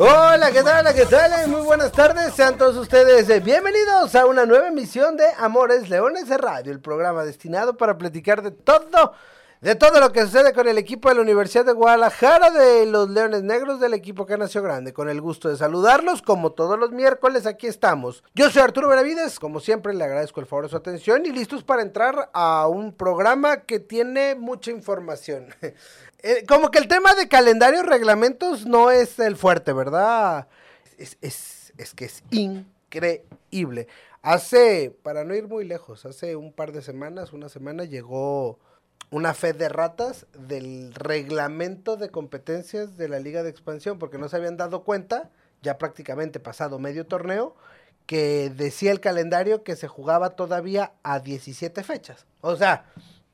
Hola, ¿qué tal? ¿Qué tal? Muy buenas tardes. Sean todos ustedes eh, bienvenidos a una nueva emisión de Amores Leones de Radio, el programa destinado para platicar de todo, de todo lo que sucede con el equipo de la Universidad de Guadalajara, de los Leones Negros del equipo que nació grande. Con el gusto de saludarlos, como todos los miércoles, aquí estamos. Yo soy Arturo Benavides, como siempre le agradezco el favor de su atención y listos para entrar a un programa que tiene mucha información. Eh, como que el tema de calendario reglamentos no es el fuerte, ¿verdad? Es, es, es, que es increíble. Hace, para no ir muy lejos, hace un par de semanas, una semana, llegó una fe de ratas del reglamento de competencias de la Liga de Expansión, porque no se habían dado cuenta, ya prácticamente pasado medio torneo, que decía el calendario que se jugaba todavía a 17 fechas. O sea,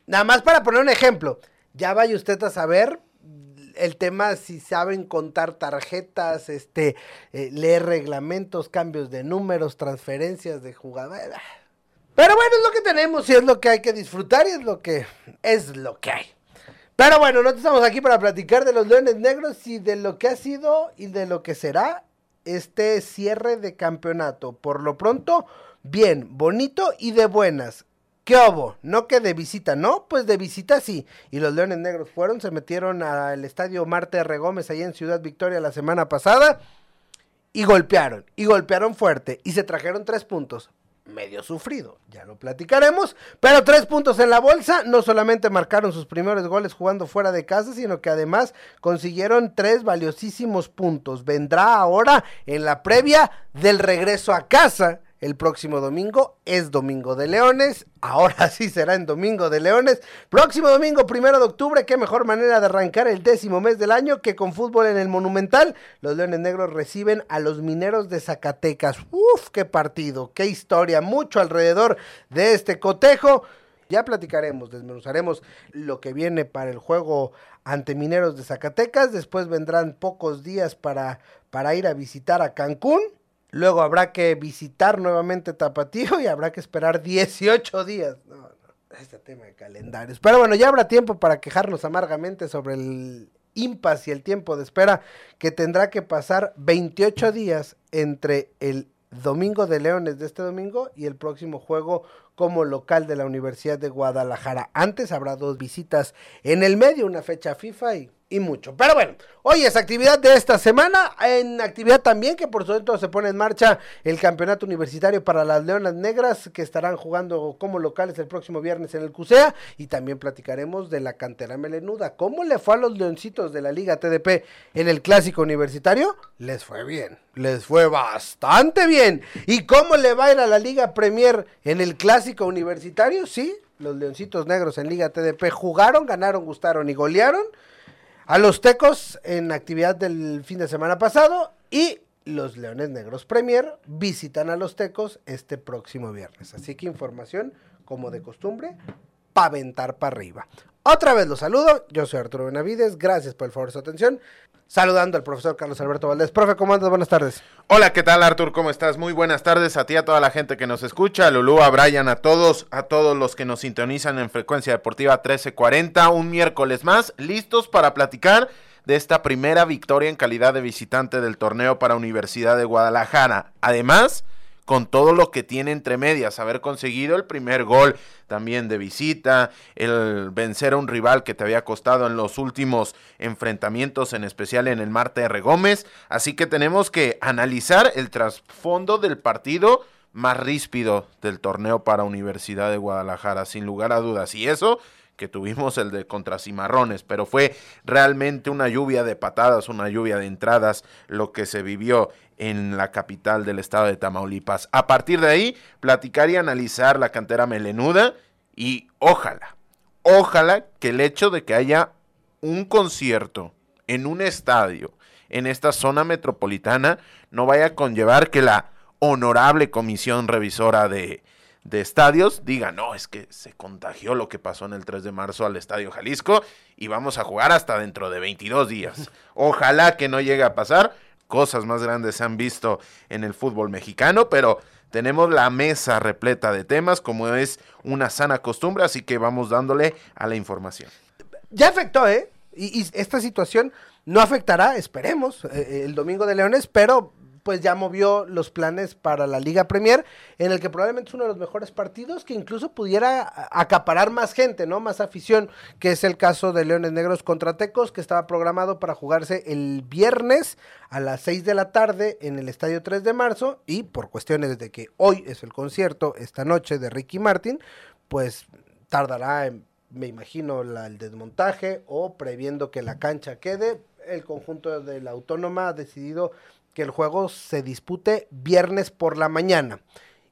nada más para poner un ejemplo ya vaya usted a saber el tema si saben contar tarjetas, este, eh, leer reglamentos, cambios de números, transferencias de jugadores. Pero bueno, es lo que tenemos y es lo que hay que disfrutar y es lo que es lo que hay. Pero bueno, no estamos aquí para platicar de los Leones Negros y de lo que ha sido y de lo que será este cierre de campeonato. Por lo pronto, bien, bonito y de buenas. ¿Qué hubo? No que de visita, ¿no? Pues de visita sí. Y los Leones Negros fueron, se metieron al estadio Marte R. Gómez ahí en Ciudad Victoria la semana pasada y golpearon, y golpearon fuerte, y se trajeron tres puntos. Medio sufrido, ya lo platicaremos, pero tres puntos en la bolsa, no solamente marcaron sus primeros goles jugando fuera de casa, sino que además consiguieron tres valiosísimos puntos. Vendrá ahora en la previa del regreso a casa el próximo domingo. Es Domingo de Leones. Ahora sí será en Domingo de Leones. Próximo domingo, primero de octubre. Qué mejor manera de arrancar el décimo mes del año que con fútbol en el Monumental. Los Leones Negros reciben a los Mineros de Zacatecas. Uf, qué partido, qué historia. Mucho alrededor de este cotejo. Ya platicaremos, desmenuzaremos lo que viene para el juego ante Mineros de Zacatecas. Después vendrán pocos días para, para ir a visitar a Cancún. Luego habrá que visitar nuevamente Tapatío y habrá que esperar 18 días. No, no, este tema de calendarios. Pero bueno, ya habrá tiempo para quejarnos amargamente sobre el impas y el tiempo de espera que tendrá que pasar 28 días entre el Domingo de Leones de este domingo y el próximo juego como local de la Universidad de Guadalajara. Antes habrá dos visitas en el medio, una fecha FIFA y y mucho. Pero bueno, hoy es actividad de esta semana, en actividad también que por supuesto se pone en marcha el campeonato universitario para las Leonas Negras que estarán jugando como locales el próximo viernes en el CUSEA y también platicaremos de la cantera melenuda. ¿Cómo le fue a los leoncitos de la Liga TDP en el clásico universitario? Les fue bien, les fue bastante bien. ¿Y cómo le va a ir a la Liga Premier en el clásico universitario? Sí, los leoncitos negros en Liga TDP jugaron, ganaron, gustaron y golearon a los Tecos en actividad del fin de semana pasado y los Leones Negros Premier visitan a los Tecos este próximo viernes. Así que información, como de costumbre, para aventar para arriba. Otra vez los saludo, yo soy Arturo Benavides, gracias por el favor de su atención. Saludando al profesor Carlos Alberto Valdés. Profe, ¿cómo andas? Buenas tardes. Hola, ¿qué tal Artur? ¿Cómo estás? Muy buenas tardes a ti, a toda la gente que nos escucha, a Lulú, a Brian, a todos, a todos los que nos sintonizan en Frecuencia Deportiva 1340, un miércoles más, listos para platicar de esta primera victoria en calidad de visitante del torneo para Universidad de Guadalajara. Además, con todo lo que tiene entre medias, haber conseguido el primer gol también de visita, el vencer a un rival que te había costado en los últimos enfrentamientos, en especial en el Marte R. Gómez. Así que tenemos que analizar el trasfondo del partido más ríspido del torneo para Universidad de Guadalajara, sin lugar a dudas. Y eso que tuvimos el de contra Cimarrones, pero fue realmente una lluvia de patadas, una lluvia de entradas lo que se vivió en la capital del estado de Tamaulipas. A partir de ahí, platicar y analizar la cantera melenuda y ojalá, ojalá que el hecho de que haya un concierto en un estadio en esta zona metropolitana no vaya a conllevar que la honorable comisión revisora de de estadios diga, no, es que se contagió lo que pasó en el 3 de marzo al Estadio Jalisco y vamos a jugar hasta dentro de 22 días. Ojalá que no llegue a pasar. Cosas más grandes se han visto en el fútbol mexicano, pero tenemos la mesa repleta de temas como es una sana costumbre, así que vamos dándole a la información. Ya afectó, ¿eh? Y, esta situación no afectará, esperemos, eh, el domingo de Leones, pero pues ya movió los planes para la Liga Premier, en el que probablemente es uno de los mejores partidos que incluso pudiera acaparar más gente, ¿no? Más afición, que es el caso de Leones Negros contra Tecos, que estaba programado para jugarse el viernes a las 6 de la tarde en el Estadio 3 de marzo, y por cuestiones de que hoy es el concierto, esta noche de Ricky Martin, pues tardará me imagino el desmontaje o previendo que la cancha quede, el conjunto de la Autónoma ha decidido que el juego se dispute viernes por la mañana.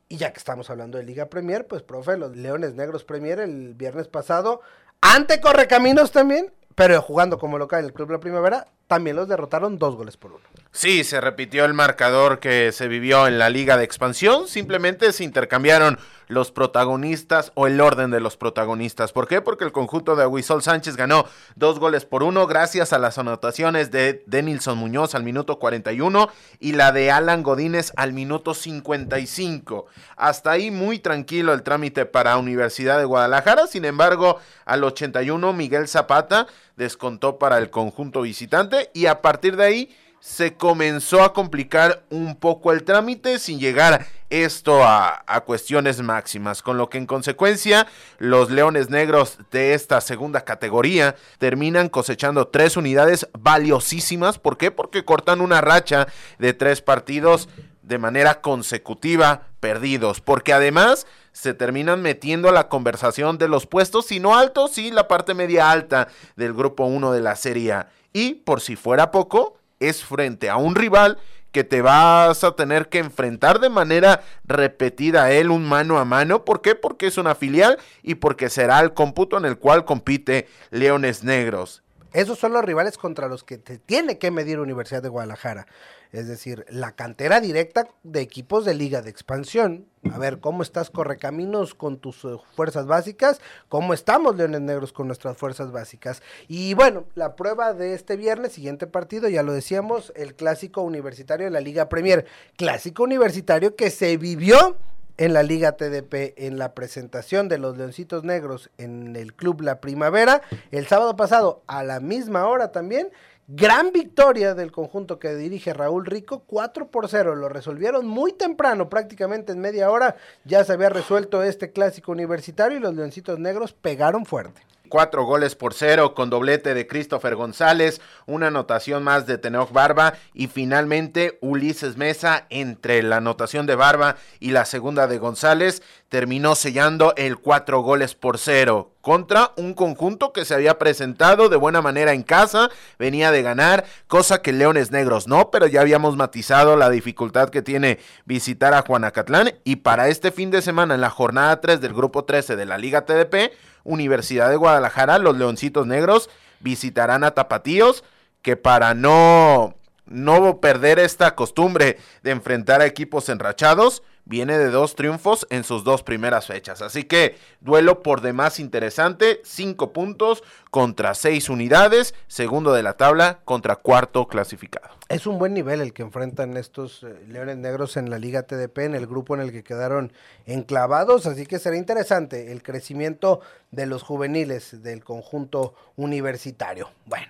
Y ya que estamos hablando de Liga Premier, pues profe, los Leones Negros Premier el viernes pasado, ante Correcaminos también, pero jugando como local en el Club La Primavera, también los derrotaron dos goles por uno. Sí, se repitió el marcador que se vivió en la Liga de Expansión, simplemente se intercambiaron los protagonistas o el orden de los protagonistas. ¿Por qué? Porque el conjunto de Aguisol Sánchez ganó dos goles por uno gracias a las anotaciones de Denilson Muñoz al minuto 41 y la de Alan Godínez al minuto 55. Hasta ahí muy tranquilo el trámite para Universidad de Guadalajara, sin embargo, al 81 Miguel Zapata descontó para el conjunto visitante y a partir de ahí se comenzó a complicar un poco el trámite sin llegar esto a, cuestiones máximas, con lo que en consecuencia los Leones Negros de esta segunda categoría terminan cosechando tres unidades valiosísimas. ¿Por qué? Porque cortan una racha de tres partidos de manera consecutiva perdidos, porque además se terminan metiendo a la conversación de los puestos, si no altos, sí la parte media alta del grupo 1 de la Serie. Y por si fuera poco, es frente a un rival que te vas a tener que enfrentar de manera repetida a él un mano a mano. ¿Por qué? Porque es una filial y porque será el cómputo en el cual compite Leones Negros. Esos son los rivales contra los que te tiene que medir Universidad de Guadalajara. Es decir, la cantera directa de equipos de liga de expansión. A ver, ¿cómo estás Correcaminos con tus eh, fuerzas básicas? ¿Cómo estamos Leones Negros con nuestras fuerzas básicas? Y bueno, la prueba de este viernes, siguiente partido, ya lo decíamos, el clásico universitario de la Liga Premier. Clásico universitario que se vivió en la Liga TDP en la presentación de los Leoncitos Negros en el Club La Primavera el sábado pasado a la misma hora también Gran victoria del conjunto que dirige Raúl Rico, 4 por 0. Lo resolvieron muy temprano, prácticamente en media hora. Ya se había resuelto este clásico universitario y los Leoncitos Negros pegaron fuerte cuatro goles por cero con doblete de Christopher González, una anotación más de Tenoch Barba y finalmente Ulises Mesa entre la anotación de Barba y la segunda de González terminó sellando el cuatro goles por cero contra un conjunto que se había presentado de buena manera en casa, venía de ganar, cosa que Leones Negros no, pero ya habíamos matizado la dificultad que tiene visitar a Juanacatlán y para este fin de semana en la jornada 3 del grupo 13 de la Liga TDP, Universidad de Guadalajara, los Leoncitos Negros visitarán a Tapatíos, que para no, no perder esta costumbre de enfrentar a equipos enrachados, viene de dos triunfos en sus dos primeras fechas. Así que duelo por demás interesante, cinco puntos contra seis unidades, segundo de la tabla contra cuarto clasificado. Es un buen nivel el que enfrentan estos eh, Leones Negros en la Liga TDP, en el grupo en el que quedaron enclavados, así que será interesante el crecimiento de los juveniles del conjunto universitario. Bueno,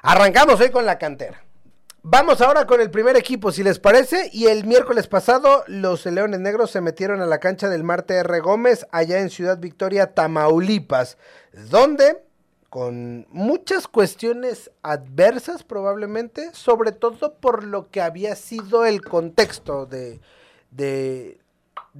arrancamos hoy con la cantera. Vamos ahora con el primer equipo, si les parece. Y el miércoles pasado, los Leones Negros se metieron a la cancha del Marte R. Gómez, allá en Ciudad Victoria, Tamaulipas, donde, con muchas cuestiones adversas probablemente, sobre todo por lo que había sido el contexto de, de,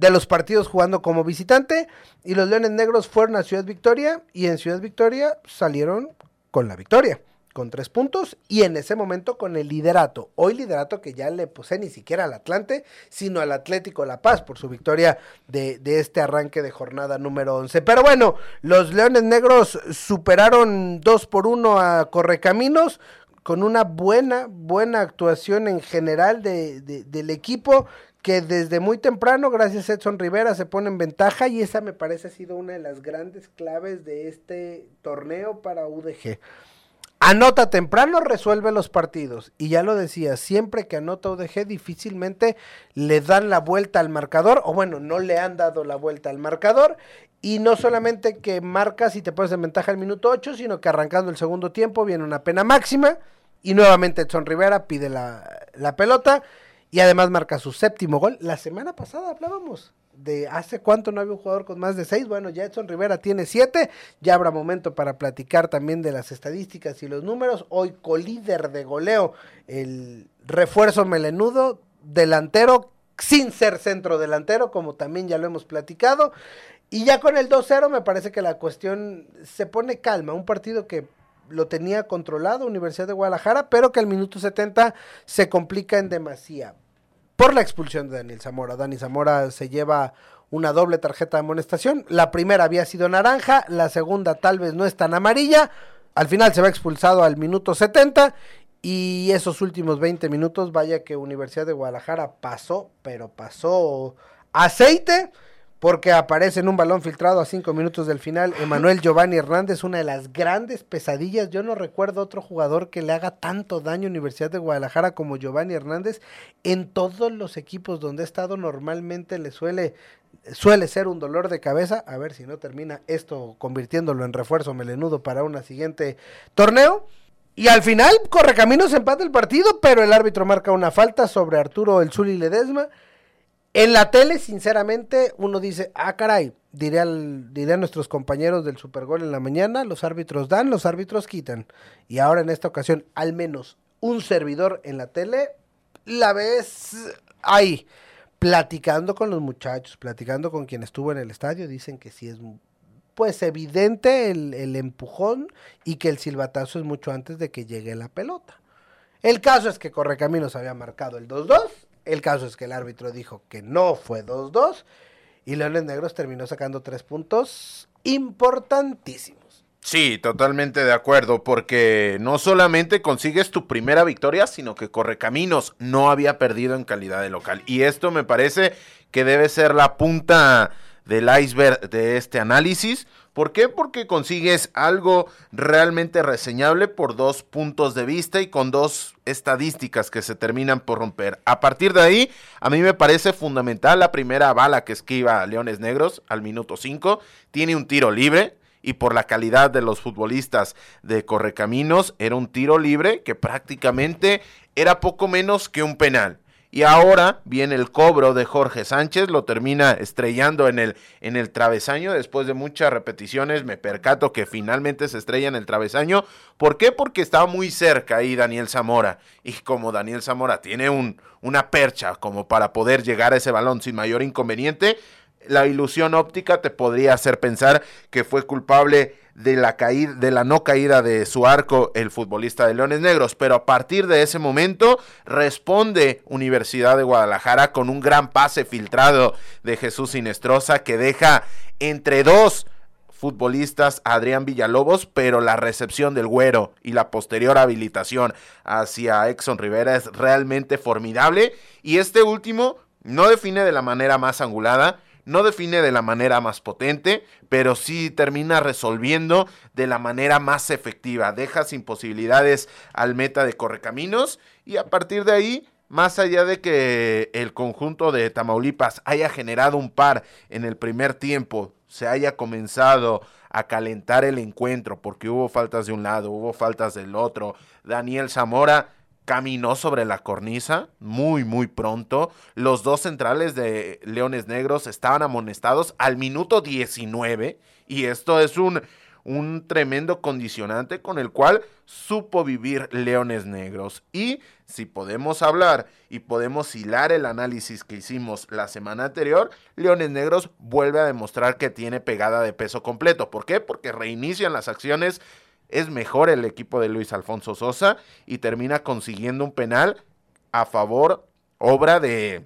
los partidos jugando como visitante, y los Leones Negros fueron a Ciudad Victoria y en Ciudad Victoria salieron con la victoria con tres puntos y en ese momento con el liderato. Hoy liderato que ya le puse ni siquiera al Atlante, sino al Atlético La Paz por su victoria de, de este arranque de jornada número 11. Pero bueno, los Leones Negros superaron dos por uno a Correcaminos con una buena, buena actuación en general de, del equipo que desde muy temprano, gracias a Edson Rivera, se pone en ventaja y esa me parece ha sido una de las grandes claves de este torneo para UDG. Anota temprano, resuelve los partidos. Y ya lo decía, siempre que anota UDG difícilmente le dan la vuelta al marcador, o bueno, no le han dado la vuelta al marcador. Y no solamente que marcas y te pones en ventaja al minuto 8, sino que arrancando el segundo tiempo viene una pena máxima. Y nuevamente Edson Rivera pide la, la pelota y además marca su séptimo gol. La semana pasada hablábamos de hace cuánto no había un jugador con más de seis. Bueno, ya Edson Rivera tiene siete. Ya habrá momento para platicar también de las estadísticas y los números. Hoy colíder de goleo, el refuerzo melenudo, delantero, sin ser centro delantero, como también ya lo hemos platicado. Y ya con el 2-0 me parece que la cuestión se pone calma. Un partido que lo tenía controlado Universidad de Guadalajara, pero que al minuto 70 se complica en demasía por la expulsión de Daniel Zamora. Dani Zamora se lleva una doble tarjeta de amonestación. La primera había sido naranja, la segunda tal vez no es tan amarilla. Al final se va expulsado al minuto 70 y esos últimos 20 minutos, vaya que Universidad de Guadalajara pasó, pero pasó aceite porque aparece en un balón filtrado a cinco minutos del final Emanuel Giovanni Hernández, una de las grandes pesadillas. Yo no recuerdo otro jugador que le haga tanto daño a Universidad de Guadalajara como Giovanni Hernández. En todos los equipos donde ha estado normalmente le suele, suele ser un dolor de cabeza. A ver si no termina esto convirtiéndolo en refuerzo melenudo para una siguiente torneo. Y al final, Correcaminos empata el partido, pero el árbitro marca una falta sobre Arturo El Zuli Ledesma. En la tele, sinceramente, uno dice, ah, caray, diré, al, diré a nuestros compañeros del Supergol en la mañana, los árbitros dan, los árbitros quitan. Y ahora en esta ocasión, al menos un servidor en la tele, la ves ahí, platicando con los muchachos, platicando con quien estuvo en el estadio, dicen que sí es pues evidente el, el empujón y que el silbatazo es mucho antes de que llegue la pelota. El caso es que Correcaminos había marcado el 2-2 el caso es que el árbitro dijo que no fue 2-2 y Leones Negros terminó sacando tres puntos importantísimos. Sí, totalmente de acuerdo, porque no solamente consigues tu primera victoria, sino que Correcaminos no había perdido en calidad de local. Y esto me parece que debe ser la punta del iceberg de este análisis, ¿Por qué? Porque consigues algo realmente reseñable por dos puntos de vista y con dos estadísticas que se terminan por romper. A partir de ahí, a mí me parece fundamental la primera bala que esquiva Leones Negros al minuto 5. Tiene un tiro libre y por la calidad de los futbolistas de Correcaminos, era un tiro libre que prácticamente era poco menos que un penal. Y ahora viene el cobro de Jorge Sánchez, lo termina estrellando en el, en el travesaño. Después de muchas repeticiones, me percato que finalmente se estrella en el travesaño. ¿Por qué? Porque estaba muy cerca ahí Daniel Zamora. Y como Daniel Zamora tiene un, una percha como para poder llegar a ese balón sin mayor inconveniente, la ilusión óptica te podría hacer pensar que fue culpable de la caída, de la no caída de su arco el futbolista de Leones Negros, pero a partir de ese momento responde Universidad de Guadalajara con un gran pase filtrado de Jesús Sinestrosa que deja entre dos futbolistas Adrián Villalobos, pero la recepción del güero y la posterior habilitación hacia Exxon Rivera es realmente formidable. Y este último no define de la manera más angulada, no define de la manera más potente, pero sí termina resolviendo de la manera más efectiva. Deja sin posibilidades al meta de Correcaminos y a partir de ahí más allá de que el conjunto de Tamaulipas haya generado un par en el primer tiempo, se haya comenzado a calentar el encuentro porque hubo faltas de un lado, hubo faltas del otro, Daniel Zamora caminó sobre la cornisa muy, muy pronto. Los dos centrales de Leones Negros estaban amonestados al minuto 19 y esto es un, un tremendo condicionante con el cual supo vivir Leones Negros. Y si podemos hablar y podemos hilar el análisis que hicimos la semana anterior, Leones Negros vuelve a demostrar que tiene pegada de peso completo. ¿Por qué? Porque reinician las acciones es mejor el equipo de Luis Alfonso Sosa y termina consiguiendo un penal a favor, obra de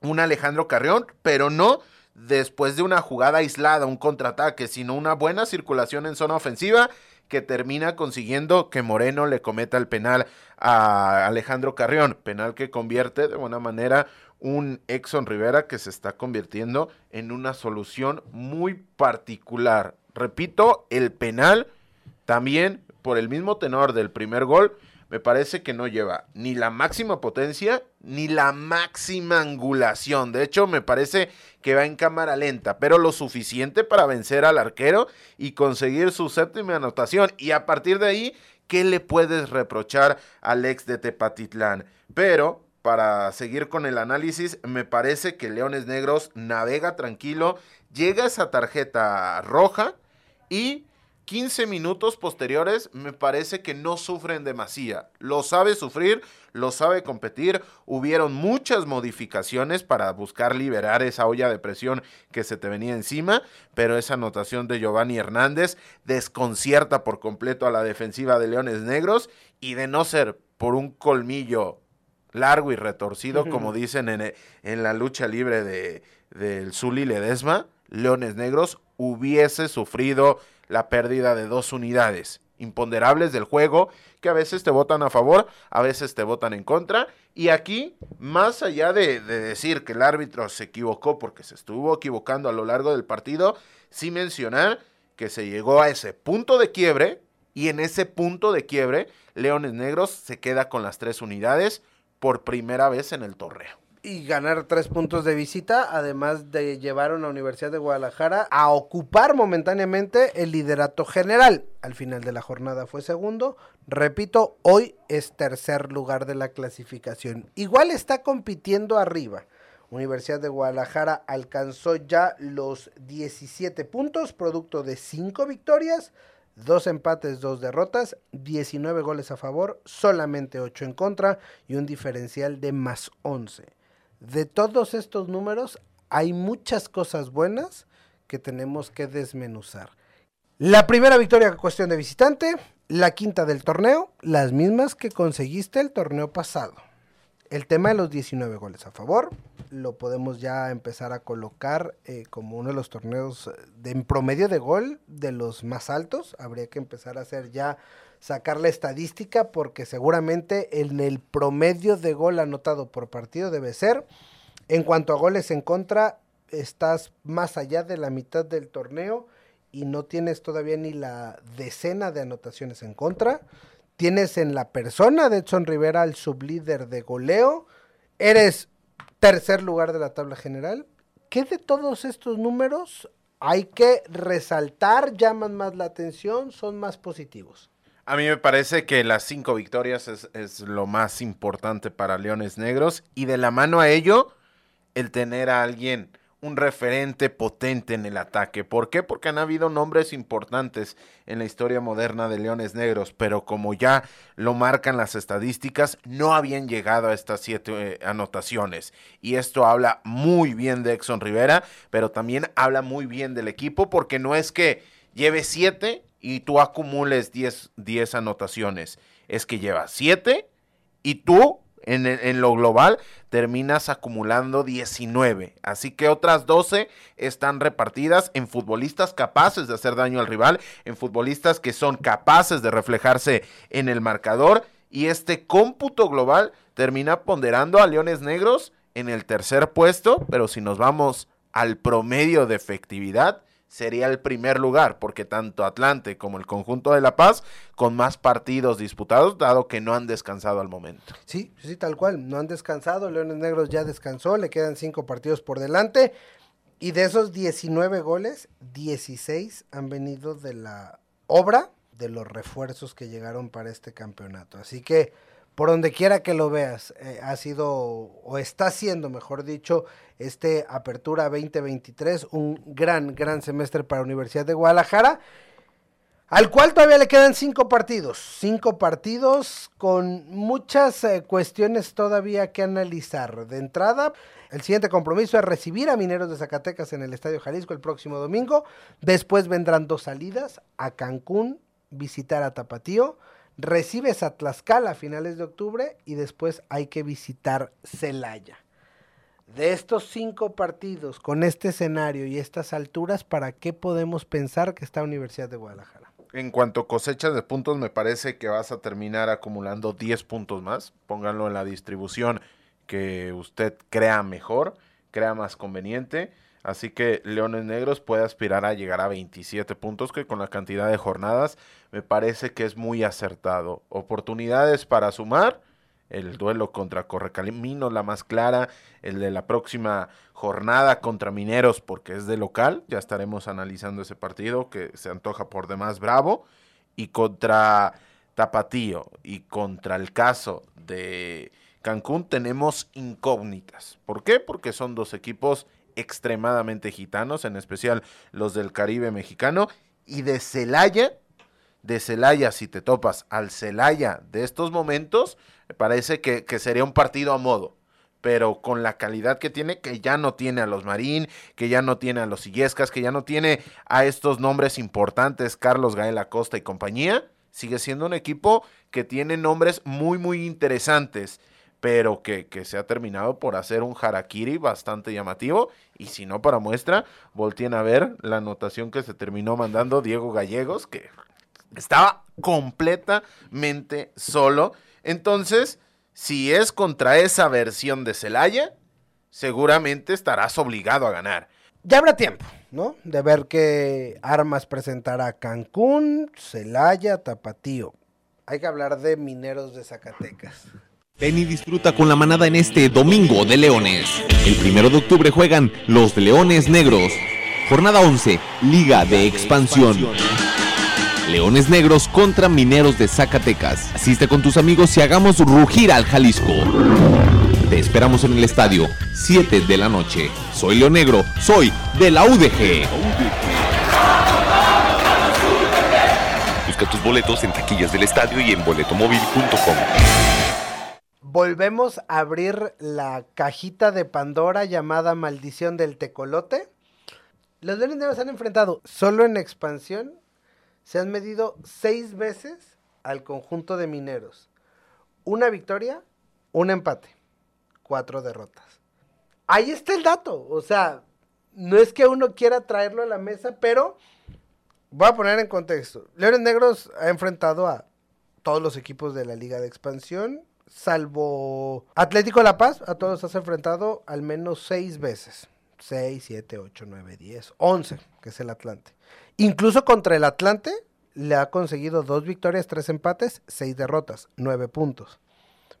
un Alejandro Carrión, pero no después de una jugada aislada, un contraataque, sino una buena circulación en zona ofensiva que termina consiguiendo que Moreno le cometa el penal a Alejandro Carrión, penal que convierte de buena manera un Exxon Rivera que se está convirtiendo en una solución muy particular. Repito, el penal también por el mismo tenor del primer gol, me parece que no lleva ni la máxima potencia ni la máxima angulación. De hecho, me parece que va en cámara lenta, pero lo suficiente para vencer al arquero y conseguir su séptima anotación. Y a partir de ahí, ¿qué le puedes reprochar al ex de Tepatitlán? Pero para seguir con el análisis, me parece que Leones Negros navega tranquilo, llega esa tarjeta roja y 15 minutos posteriores me parece que no sufren demasiado. Lo sabe sufrir, lo sabe competir. Hubieron muchas modificaciones para buscar liberar esa olla de presión que se te venía encima, pero esa anotación de Giovanni Hernández desconcierta por completo a la defensiva de Leones Negros y de no ser por un colmillo largo y retorcido, como dicen en, en, la lucha libre de, del Zuli Ledesma, Leones Negros hubiese sufrido la pérdida de dos unidades imponderables del juego que a veces te votan a favor, a veces te votan en contra. Y aquí, más allá de, decir que el árbitro se equivocó porque se estuvo equivocando a lo largo del partido, sí mencionar que se llegó a ese punto de quiebre y en ese punto de quiebre Leones Negros se queda con las tres unidades por primera vez en el torneo y ganar tres puntos de visita, además de llevar a la Universidad de Guadalajara a ocupar momentáneamente el liderato general. Al final de la jornada fue segundo. Repito, hoy es tercer lugar de la clasificación. Igual está compitiendo arriba. Universidad de Guadalajara alcanzó ya los 17 puntos, producto de cinco victorias, dos empates, dos derrotas, 19 goles a favor, solamente 8 en contra y un diferencial de más 11 de todos estos números hay muchas cosas buenas que tenemos que desmenuzar. La primera victoria cuestión de visitante, la quinta del torneo, las mismas que conseguiste el torneo pasado. El tema de los 19 goles a favor, lo podemos ya empezar a colocar eh, como uno de los torneos de, en promedio de gol de los más altos. Habría que empezar a hacer ya, sacar la estadística, porque seguramente en el promedio de gol anotado por partido debe ser. En cuanto a goles en contra, estás más allá de la mitad del torneo y no tienes todavía ni la decena de anotaciones en contra. Tienes en la persona de Edson Rivera al sublíder de goleo. Eres tercer lugar de la tabla general. ¿Qué de todos estos números hay que resaltar? ¿Llaman más la atención? ¿Son más positivos? A mí me parece que las cinco victorias es, lo más importante para Leones Negros y de la mano a ello, el tener a alguien un referente potente en el ataque. ¿Por qué? Porque han habido nombres importantes en la historia moderna de Leones Negros, pero como ya lo marcan las estadísticas, no habían llegado a estas siete eh, anotaciones. Y esto habla muy bien de Exxon Rivera, pero también habla muy bien del equipo, porque no es que lleve siete y tú acumules 10 anotaciones, es que lleva siete y tú en, lo global terminas acumulando 19. Así que otras 12 están repartidas en futbolistas capaces de hacer daño al rival, en futbolistas que son capaces de reflejarse en el marcador. Y este cómputo global termina ponderando a Leones Negros en el tercer puesto, pero si nos vamos al promedio de efectividad, sería el primer lugar, porque tanto Atlante como el conjunto de La Paz con más partidos disputados, dado que no han descansado al momento. Sí, sí, tal cual, no han descansado, Leones Negros ya descansó, le quedan cinco partidos por delante, y de esos 19 goles, 16 han venido de la obra de los refuerzos que llegaron para este campeonato. Así que por donde quiera que lo veas, eh, ha sido o está siendo, mejor dicho, este Apertura 2023, un gran, gran semestre para Universidad de Guadalajara, al cual todavía le quedan cinco partidos, cinco partidos con muchas eh, cuestiones todavía que analizar. De entrada, el siguiente compromiso es recibir a Mineros de Zacatecas en el Estadio Jalisco el próximo domingo. Después vendrán dos salidas a Cancún, visitar a Tapatío recibes a Tlaxcala a finales de octubre y después hay que visitar Celaya. De estos cinco partidos, con este escenario y estas alturas, ¿para qué podemos pensar que está Universidad de Guadalajara? En cuanto a cosechas de puntos, me parece que vas a terminar acumulando 10 puntos más. Pónganlo en la distribución que usted crea mejor, crea más conveniente. Así que Leones Negros puede aspirar a llegar a 27 puntos, que con la cantidad de jornadas me parece que es muy acertado. Oportunidades para sumar, el duelo contra Correcaliminos, la más clara, el de la próxima jornada contra Mineros, porque es de local, ya estaremos analizando ese partido que se antoja por demás bravo, y contra Tapatío y contra el caso de Cancún tenemos incógnitas. ¿Por qué? Porque son dos equipos extremadamente gitanos, en especial los del Caribe mexicano, y de Celaya, de Celaya, si te topas al Celaya de estos momentos, me parece que, que sería un partido a modo pero con la calidad que tiene, que ya no tiene a los Marín, que ya no tiene a los Illescas, que ya no tiene a estos nombres importantes, Carlos Gael Acosta y compañía, sigue siendo un equipo que tiene nombres muy, muy interesantes pero que, se ha terminado por hacer un harakiri bastante llamativo. Y si no, para muestra, volteen a ver la anotación que se terminó mandando Diego Gallegos, que estaba completamente solo. Entonces, si es contra esa versión de Celaya, seguramente estarás obligado a ganar. Ya habrá tiempo, ¿no? De ver qué armas presentará Cancún, Celaya, Tapatío. Hay que hablar de mineros de Zacatecas. Ven y disfruta con la manada en este Domingo de Leones. El primero de octubre juegan los Leones Negros. Jornada 11, Liga de Expansión. Leones Negros contra Mineros de Zacatecas. Asiste con tus amigos y hagamos rugir al Jalisco. Te esperamos en el estadio, 7 de la noche. Soy León Negro, soy de la UDG. Busca tus boletos en taquillas del estadio y en boletomóvil.com volvemos a abrir la cajita de Pandora llamada Maldición del Tecolote. Los Leones Negros se han enfrentado solo en expansión. Se han medido seis veces al conjunto de mineros. Una victoria, un empate, cuatro derrotas. Ahí está el dato. O sea, no es que uno quiera traerlo a la mesa, pero voy a poner en contexto. Leones Negros ha enfrentado a todos los equipos de la Liga de Expansión salvo Atlético La Paz, a todos has enfrentado al menos seis veces. Seis, siete, ocho, nueve, diez, once, que es el Atlante. Incluso contra el Atlante le ha conseguido dos victorias, tres empates, seis derrotas, nueve puntos.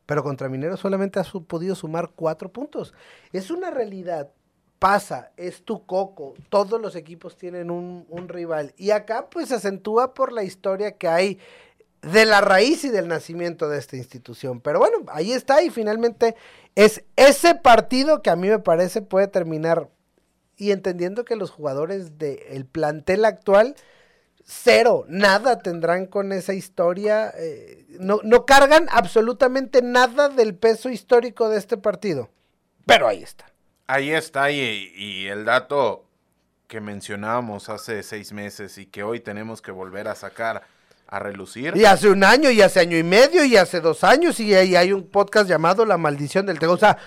Pero contra Minero solamente ha podido sumar cuatro puntos. Es una realidad. Pasa, es tu coco. Todos los equipos tienen un, un rival. Y acá pues se acentúa por la historia que hay de la raíz y del nacimiento de esta institución. Pero bueno, ahí está y finalmente es ese partido que a mí me parece puede terminar y entendiendo que los jugadores del plantel actual cero, nada tendrán con esa historia, eh, no, no cargan absolutamente nada del peso histórico de este partido. Pero ahí está. Ahí está y, y el dato que mencionábamos hace seis meses y que hoy tenemos que volver a sacar a relucir. Y hace un año, y hace año y medio, y hace dos años, y, ahí hay un podcast llamado La Maldición del Tego. O sea,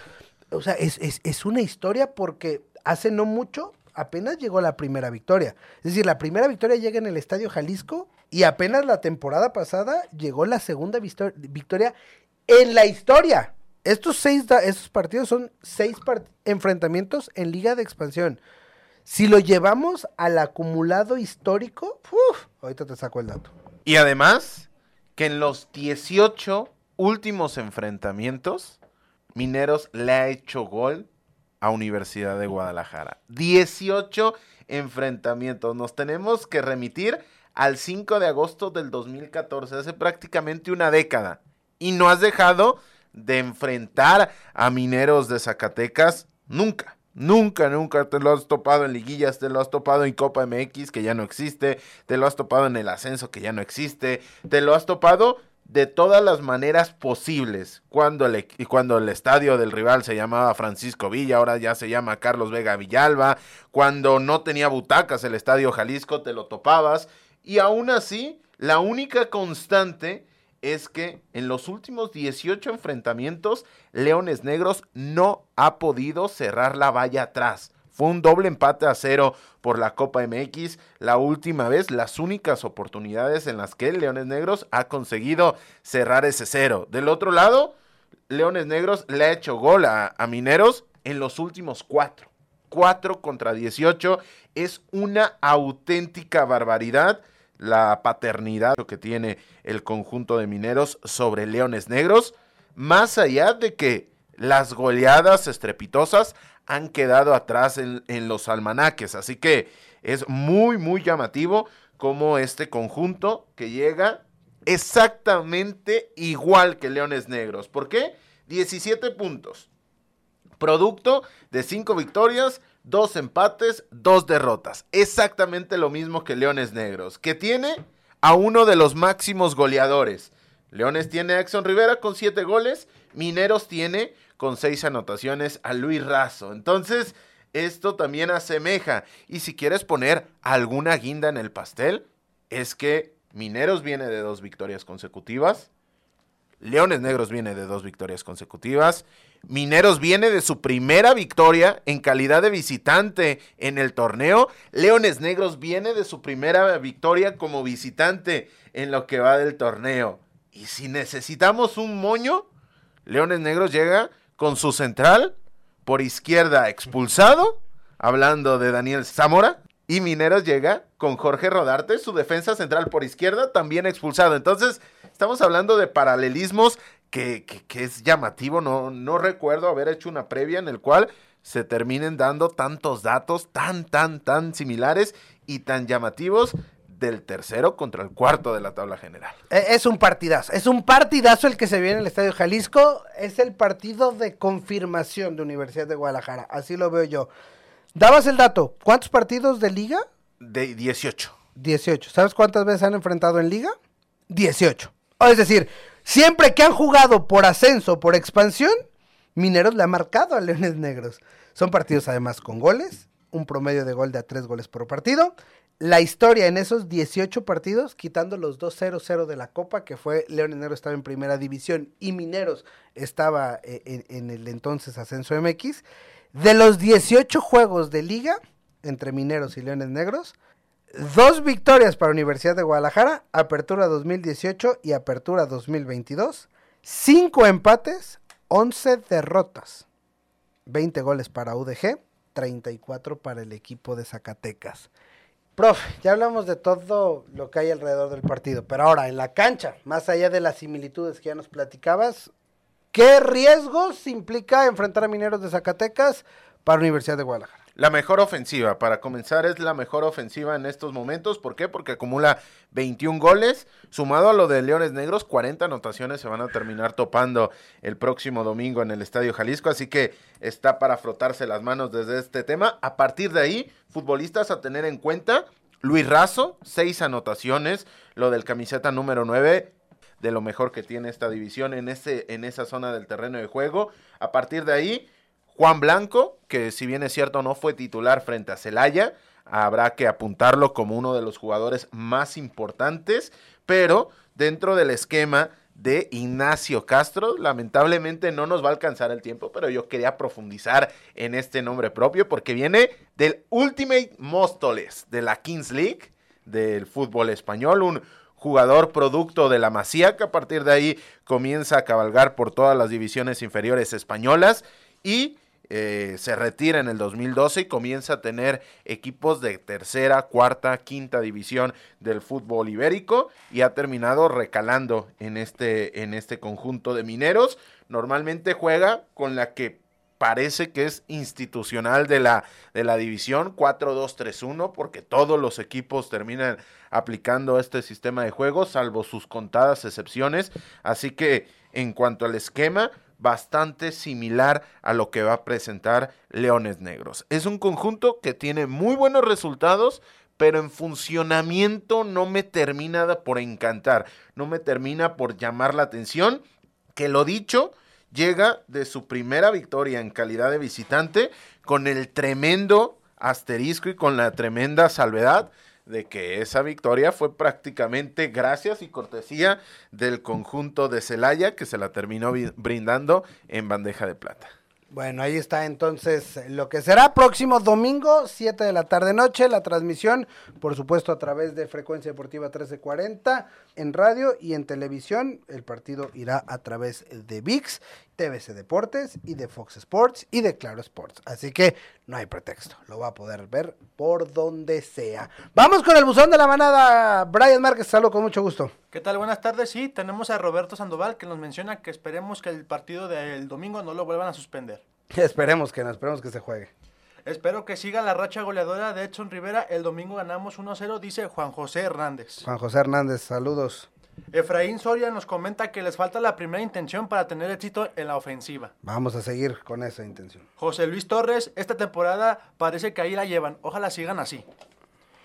o sea es, es, una historia porque hace no mucho apenas llegó la primera victoria. Es decir, la primera victoria llega en el Estadio Jalisco y apenas la temporada pasada llegó la segunda victoria en la historia. Estos seis estos partidos son seis enfrentamientos en Liga de Expansión. Si lo llevamos al acumulado histórico, ahorita te saco el dato. Y además, que en los 18 últimos enfrentamientos, Mineros le ha hecho gol a Universidad de Guadalajara. 18 enfrentamientos. Nos tenemos que remitir al 5 de agosto del 2014, hace prácticamente una década. Y no has dejado de enfrentar a Mineros de Zacatecas nunca. Nunca, nunca te lo has topado en liguillas, te lo has topado en Copa MX, que ya no existe, te lo has topado en el ascenso, que ya no existe, te lo has topado de todas las maneras posibles. Cuando el, cuando el estadio del rival se llamaba Francisco Villa, ahora ya se llama Carlos Vega Villalba. Cuando no tenía butacas el estadio Jalisco, te lo topabas. Y aún así, la única constante es que en los últimos 18 enfrentamientos, Leones Negros no ha podido cerrar la valla atrás. Fue un doble empate a cero por la Copa MX. La última vez, las únicas oportunidades en las que Leones Negros ha conseguido cerrar ese cero. Del otro lado, Leones Negros le ha hecho gol a, a Mineros en los últimos cuatro. 4 contra 18 es una auténtica barbaridad la paternidad que tiene el conjunto de mineros sobre Leones Negros, más allá de que las goleadas estrepitosas han quedado atrás en, los almanaques. Así que es muy, muy llamativo como este conjunto que llega exactamente igual que Leones Negros. ¿Por qué? 17 puntos. Producto de 5 victorias, dos empates, dos derrotas. Exactamente lo mismo que Leones Negros, que tiene a uno de los máximos goleadores. Leones tiene a Exxon Rivera con siete goles, Mineros tiene con seis anotaciones a Luis Razo. Entonces, esto también asemeja. Y si quieres poner alguna guinda en el pastel, es que Mineros viene de dos victorias consecutivas, Leones Negros viene de dos victorias consecutivas. Mineros viene de su primera victoria en calidad de visitante en el torneo. Leones Negros viene de su primera victoria como visitante en lo que va del torneo. Y si necesitamos un moño, Leones Negros llega con su central por izquierda expulsado, hablando de Daniel Zamora. Y Mineros llega con Jorge Rodarte, su defensa central por izquierda, también expulsado. Entonces, estamos hablando de paralelismos que, que, es llamativo. No, no recuerdo haber hecho una previa en el cual se terminen dando tantos datos tan, tan, tan similares y tan llamativos del tercero contra el cuarto de la tabla general. E, es un partidazo, es un partidazo el que se viene en el Estadio Jalisco, es el partido de confirmación de Universidad de Guadalajara, así lo veo yo. Dabas el dato, ¿cuántos partidos de liga? De 18. 18. ¿Sabes cuántas veces han enfrentado en liga? 18. Es decir, siempre que han jugado por ascenso, por expansión, Mineros le ha marcado a Leones Negros. Son partidos además con goles, un promedio de gol de a tres goles por partido. La historia en esos 18 partidos, quitando los 2-0-0 de la Copa, que fue Leones Negros estaba en primera división y Mineros estaba eh, en, en el entonces Ascenso MX, de los 18 juegos de liga entre Mineros y Leones Negros, dos victorias para Universidad de Guadalajara, Apertura 2018 y Apertura 2022, cinco empates, 11 derrotas, 20 goles para UDG, 34 para el equipo de Zacatecas. Profe, ya hablamos de todo lo que hay alrededor del partido, pero ahora en la cancha, más allá de las similitudes que ya nos platicabas, ¿Qué riesgos implica enfrentar a Mineros de Zacatecas para Universidad de Guadalajara? La mejor ofensiva, para comenzar, es la mejor ofensiva en estos momentos. ¿Por qué? Porque acumula 21 goles. Sumado a lo de Leones Negros, 40 anotaciones se van a terminar topando el próximo domingo en el Estadio Jalisco. Así que está para frotarse las manos desde este tema. A partir de ahí, futbolistas a tener en cuenta. Luis Razo, seis anotaciones. Lo del camiseta número 9, de lo mejor que tiene esta división en, ese, en esa zona del terreno de juego. A partir de ahí, Juan Blanco, que si bien es cierto no fue titular frente a Celaya, habrá que apuntarlo como uno de los jugadores más importantes, pero dentro del esquema de Ignacio Castro. Lamentablemente no nos va a alcanzar el tiempo, pero yo quería profundizar en este nombre propio porque viene del Ultimate Móstoles de la Kings League del fútbol español, un, jugador producto de la Masía, que a partir de ahí comienza a cabalgar por todas las divisiones inferiores españolas y eh, se retira en el 2012 y comienza a tener equipos de tercera, cuarta, quinta división del fútbol ibérico y ha terminado recalando en este, en este conjunto de mineros. Normalmente juega con la que parece que es institucional de la, de la división 4-2-3-1 porque todos los equipos terminan aplicando este sistema de juego salvo sus contadas excepciones así que en cuanto al esquema bastante similar a lo que va a presentar Leones Negros. Es un conjunto que tiene muy buenos resultados pero en funcionamiento no me termina por encantar no me termina por llamar la atención. Que lo dicho llega de su primera victoria en calidad de visitante con el tremendo asterisco y con la tremenda salvedad de que esa victoria fue prácticamente gracias y cortesía del conjunto de Celaya que se la terminó brindando en bandeja de plata. Bueno, ahí está entonces lo que será próximo domingo, 7 de la tarde noche, la transmisión, por supuesto a través de Frecuencia Deportiva 1340 en radio y en televisión. El partido irá a través de VIX, TVC Deportes y de Fox Sports y de Claro Sports. Así que no hay pretexto, lo va a poder ver por donde sea. Vamos con el buzón de la manada, Brian Márquez, saludo con mucho gusto. ¿Qué tal? Buenas tardes. Sí, tenemos a Roberto Sandoval que nos menciona que esperemos que el partido del domingo no lo vuelvan a suspender. Esperemos que no, esperemos que se juegue. Espero que siga la racha goleadora de Edson Rivera. El domingo ganamos 1-0, dice Juan José Hernández. Juan José Hernández, saludos. Efraín Soria nos comenta que les falta la primera intención para tener éxito en la ofensiva. Vamos a seguir con esa intención. José Luis Torres, esta temporada parece que ahí la llevan. Ojalá sigan así.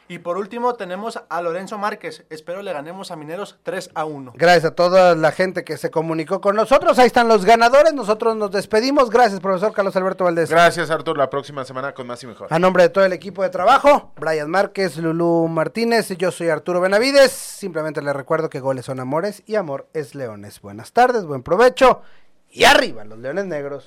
Y por último tenemos a Lorenzo Márquez. Espero le ganemos a Mineros 3 a 1. Gracias a toda la gente que se comunicó con nosotros. Ahí están los ganadores. Nosotros nos despedimos. Gracias, profesor Carlos Alberto Valdés. Gracias, Artur. La próxima semana con más y mejor. A nombre de todo el equipo de trabajo, Brian Márquez, Lulú Martínez, yo soy Arturo Benavides. Simplemente les recuerdo que goles son amores y amor es leones. Buenas tardes, buen provecho y arriba los leones negros.